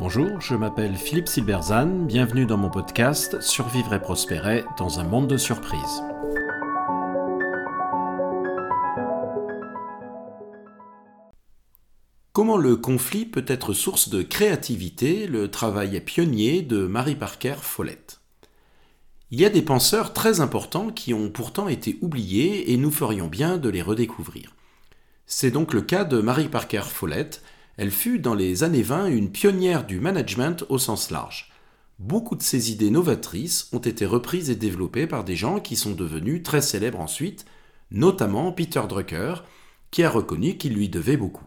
Bonjour, je m'appelle Philippe Silberzan, bienvenue dans mon podcast Survivre et prospérer dans un monde de surprises. Comment le conflit peut être source de créativité? Le travail pionnier de Marie Parker Follett. Il y a des penseurs très importants qui ont pourtant été oubliés et nous ferions bien de les redécouvrir. C'est donc le cas de Marie Parker Follett, elle fut dans les années 20 une pionnière du management au sens large. Beaucoup de ses idées novatrices ont été reprises et développées par des gens qui sont devenus très célèbres ensuite, notamment Peter Drucker, qui a reconnu qu'il lui devait beaucoup.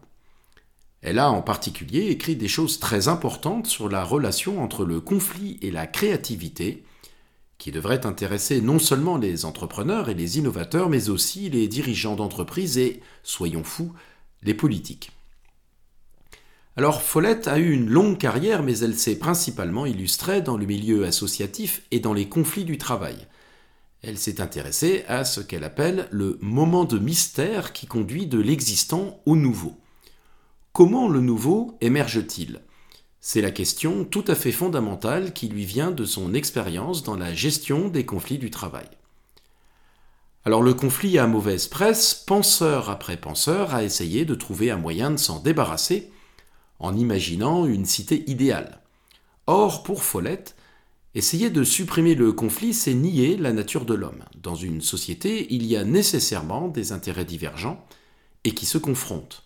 Elle a en particulier écrit des choses très importantes sur la relation entre le conflit et la créativité, qui devrait intéresser non seulement les entrepreneurs et les innovateurs, mais aussi les dirigeants d'entreprises et, soyons fous, les politiques. Alors Follett a eu une longue carrière, mais elle s'est principalement illustrée dans le milieu associatif et dans les conflits du travail. Elle s'est intéressée à ce qu'elle appelle le moment de mystère qui conduit de l'existant au nouveau. Comment le nouveau émerge-t-il? C'est la question tout à fait fondamentale qui lui vient de son expérience dans la gestion des conflits du travail. Alors le conflit a mauvaise presse, penseur après penseur a essayé de trouver un moyen de s'en débarrasser, en imaginant une cité idéale. Or, pour Follett, essayer de supprimer le conflit, c'est nier la nature de l'homme. Dans une société, il y a nécessairement des intérêts divergents et qui se confrontent.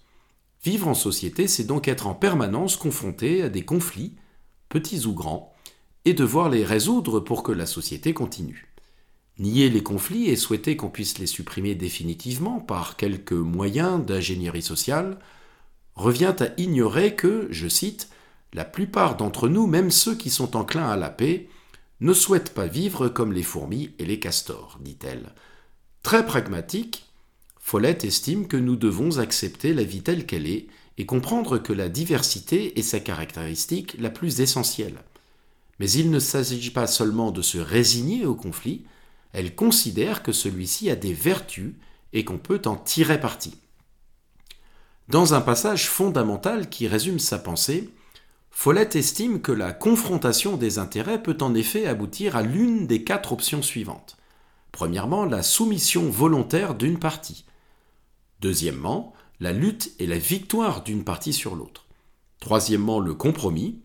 Vivre en société, c'est donc être en permanence confronté à des conflits, petits ou grands, et devoir les résoudre pour que la société continue. Nier les conflits et souhaiter qu'on puisse les supprimer définitivement par quelques moyens d'ingénierie sociale, revient à ignorer que, je cite, la plupart d'entre nous, même ceux qui sont enclins à la paix, ne souhaitent pas vivre comme les fourmis et les castors, dit-elle. Très pragmatique, Follett estime que nous devons accepter la vie telle qu'elle est et comprendre que la diversité est sa caractéristique la plus essentielle. Mais il ne s'agit pas seulement de se résigner au conflit, elle considère que celui-ci a des vertus et qu'on peut en tirer parti. Dans un passage fondamental qui résume sa pensée, Follett estime que la confrontation des intérêts peut en effet aboutir à l'une des quatre options suivantes. Premièrement, la soumission volontaire d'une partie. Deuxièmement, la lutte et la victoire d'une partie sur l'autre. Troisièmement, le compromis.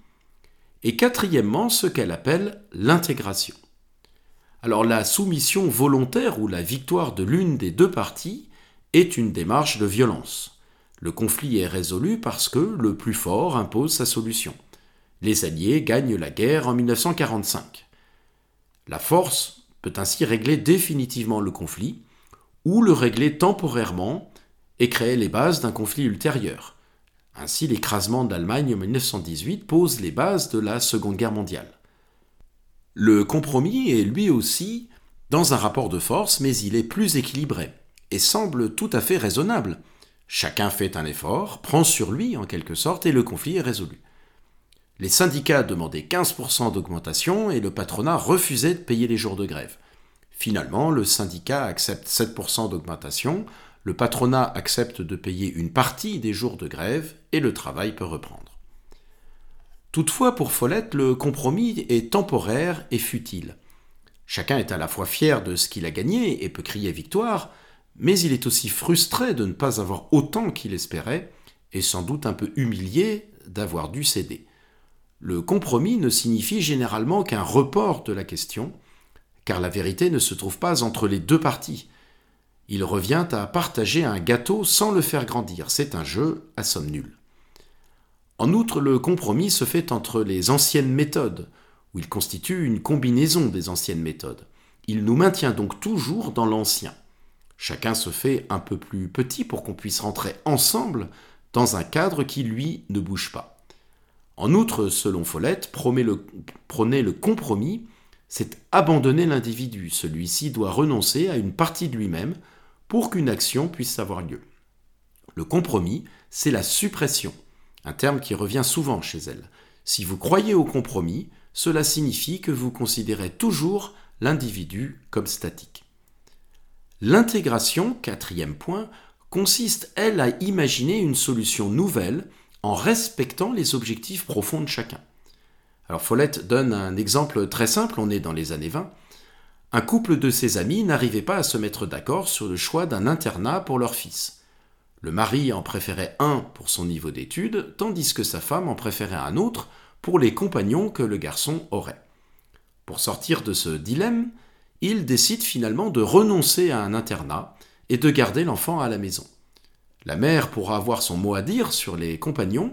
Et quatrièmement, ce qu'elle appelle l'intégration. Alors la soumission volontaire ou la victoire de l'une des deux parties est une démarche de violence. Le conflit est résolu parce que le plus fort impose sa solution. Les Alliés gagnent la guerre en 1945. La force peut ainsi régler définitivement le conflit, ou le régler temporairement et créer les bases d'un conflit ultérieur. Ainsi, l'écrasement d'Allemagne en 1918 pose les bases de la Seconde Guerre mondiale. Le compromis est lui aussi dans un rapport de force, mais il est plus équilibré et semble tout à fait raisonnable. Chacun fait un effort, prend sur lui en quelque sorte, et le conflit est résolu. Les syndicats demandaient 15% d'augmentation et le patronat refusait de payer les jours de grève. Finalement, le syndicat accepte 7% d'augmentation, le patronat accepte de payer une partie des jours de grève et le travail peut reprendre. Toutefois, pour Follette, le compromis est temporaire et futile. Chacun est à la fois fier de ce qu'il a gagné et peut crier victoire, mais il est aussi frustré de ne pas avoir autant qu'il espérait, et sans doute un peu humilié d'avoir dû céder. Le compromis ne signifie généralement qu'un report de la question, car la vérité ne se trouve pas entre les deux parties. Il revient à partager un gâteau sans le faire grandir. C'est un jeu à somme nulle. En outre, le compromis se fait entre les anciennes méthodes, où il constitue une combinaison des anciennes méthodes. Il nous maintient donc toujours dans l'ancien. Chacun se fait un peu plus petit pour qu'on puisse rentrer ensemble dans un cadre qui, lui, ne bouge pas. En outre, selon Follett, prôner le, le compromis, c'est abandonner l'individu. Celui-ci doit renoncer à une partie de lui-même pour qu'une action puisse avoir lieu. Le compromis, c'est la suppression, un terme qui revient souvent chez elle. Si vous croyez au compromis, cela signifie que vous considérez toujours l'individu comme statique. L'intégration, quatrième point, consiste, elle, à imaginer une solution nouvelle en respectant les objectifs profonds de chacun. Alors Follette donne un exemple très simple, on est dans les années 20. Un couple de ses amis n'arrivait pas à se mettre d'accord sur le choix d'un internat pour leur fils. Le mari en préférait un pour son niveau d'études, tandis que sa femme en préférait un autre pour les compagnons que le garçon aurait. Pour sortir de ce dilemme, il décide finalement de renoncer à un internat et de garder l'enfant à la maison. La mère pourra avoir son mot à dire sur les compagnons,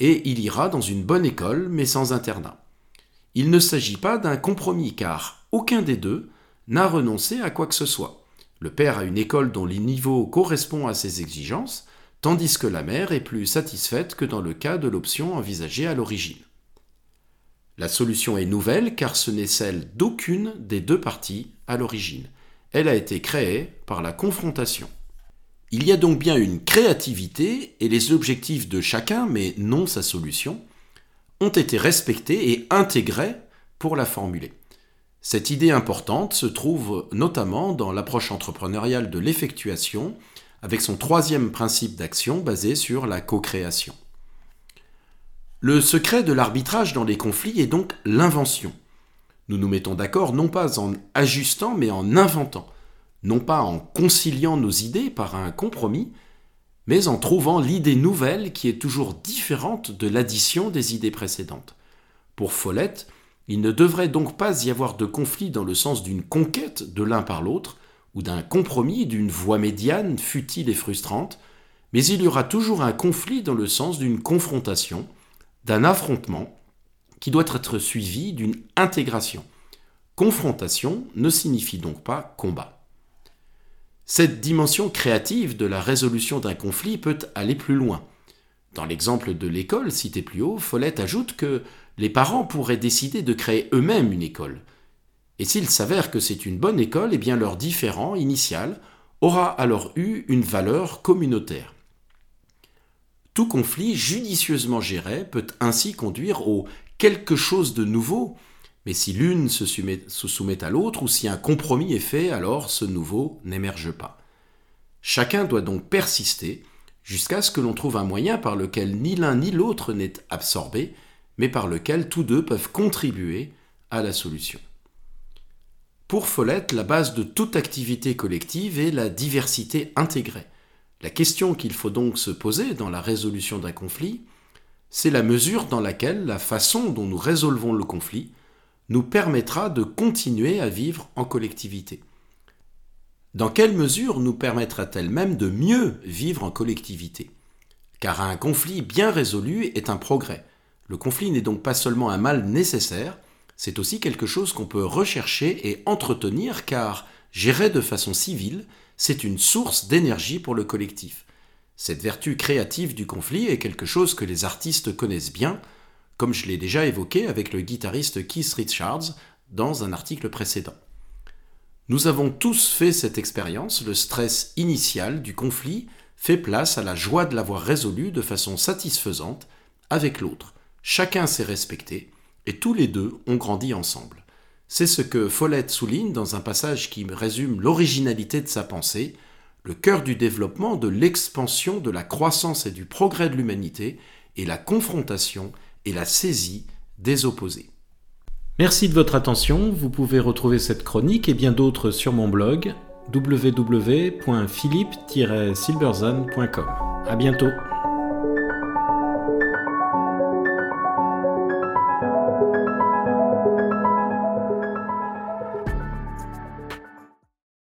et il ira dans une bonne école mais sans internat. Il ne s'agit pas d'un compromis car aucun des deux n'a renoncé à quoi que ce soit. Le père a une école dont le niveau correspond à ses exigences, tandis que la mère est plus satisfaite que dans le cas de l'option envisagée à l'origine. La solution est nouvelle car ce n'est celle d'aucune des deux parties à l'origine. Elle a été créée par la confrontation. Il y a donc bien une créativité et les objectifs de chacun, mais non sa solution, ont été respectés et intégrés pour la formuler. Cette idée importante se trouve notamment dans l'approche entrepreneuriale de l'effectuation, avec son troisième principe d'action basé sur la co-création. Le secret de l'arbitrage dans les conflits est donc l'invention. Nous nous mettons d'accord non pas en ajustant mais en inventant, non pas en conciliant nos idées par un compromis, mais en trouvant l'idée nouvelle qui est toujours différente de l'addition des idées précédentes. Pour Follette, il ne devrait donc pas y avoir de conflit dans le sens d'une conquête de l'un par l'autre, ou d'un compromis, d'une voie médiane futile et frustrante, mais il y aura toujours un conflit dans le sens d'une confrontation, d'un affrontement qui doit être suivi d'une intégration. Confrontation ne signifie donc pas combat. Cette dimension créative de la résolution d'un conflit peut aller plus loin. Dans l'exemple de l'école cité plus haut, Follette ajoute que les parents pourraient décider de créer eux-mêmes une école. Et s'il s'avère que c'est une bonne école, eh bien leur différent initial aura alors eu une valeur communautaire. Tout conflit judicieusement géré peut ainsi conduire au quelque chose de nouveau, mais si l'une se soumet, à l'autre ou si un compromis est fait, alors ce nouveau n'émerge pas. Chacun doit donc persister jusqu'à ce que l'on trouve un moyen par lequel ni l'un ni l'autre n'est absorbé, mais par lequel tous deux peuvent contribuer à la solution. Pour Follette, la base de toute activité collective est la diversité intégrée. La question qu'il faut donc se poser dans la résolution d'un conflit, c'est la mesure dans laquelle la façon dont nous résolvons le conflit nous permettra de continuer à vivre en collectivité. Dans quelle mesure nous permettra-t-elle même de mieux vivre en collectivité? Car un conflit bien résolu est un progrès. Le conflit n'est donc pas seulement un mal nécessaire, c'est aussi quelque chose qu'on peut rechercher et entretenir car, géré de façon civile, c'est une source d'énergie pour le collectif. Cette vertu créative du conflit est quelque chose que les artistes connaissent bien, comme je l'ai déjà évoqué avec le guitariste Keith Richards dans un article précédent. Nous avons tous fait cette expérience, le stress initial du conflit fait place à la joie de l'avoir résolu de façon satisfaisante avec l'autre. Chacun s'est respecté et tous les deux ont grandi ensemble. C'est ce que Follette souligne dans un passage qui résume l'originalité de sa pensée, le cœur du développement, de l'expansion, de la croissance et du progrès de l'humanité est la confrontation et la saisie des opposés. Merci de votre attention, vous pouvez retrouver cette chronique et bien d'autres sur mon blog www.philippe-silberzan.com. À bientôt.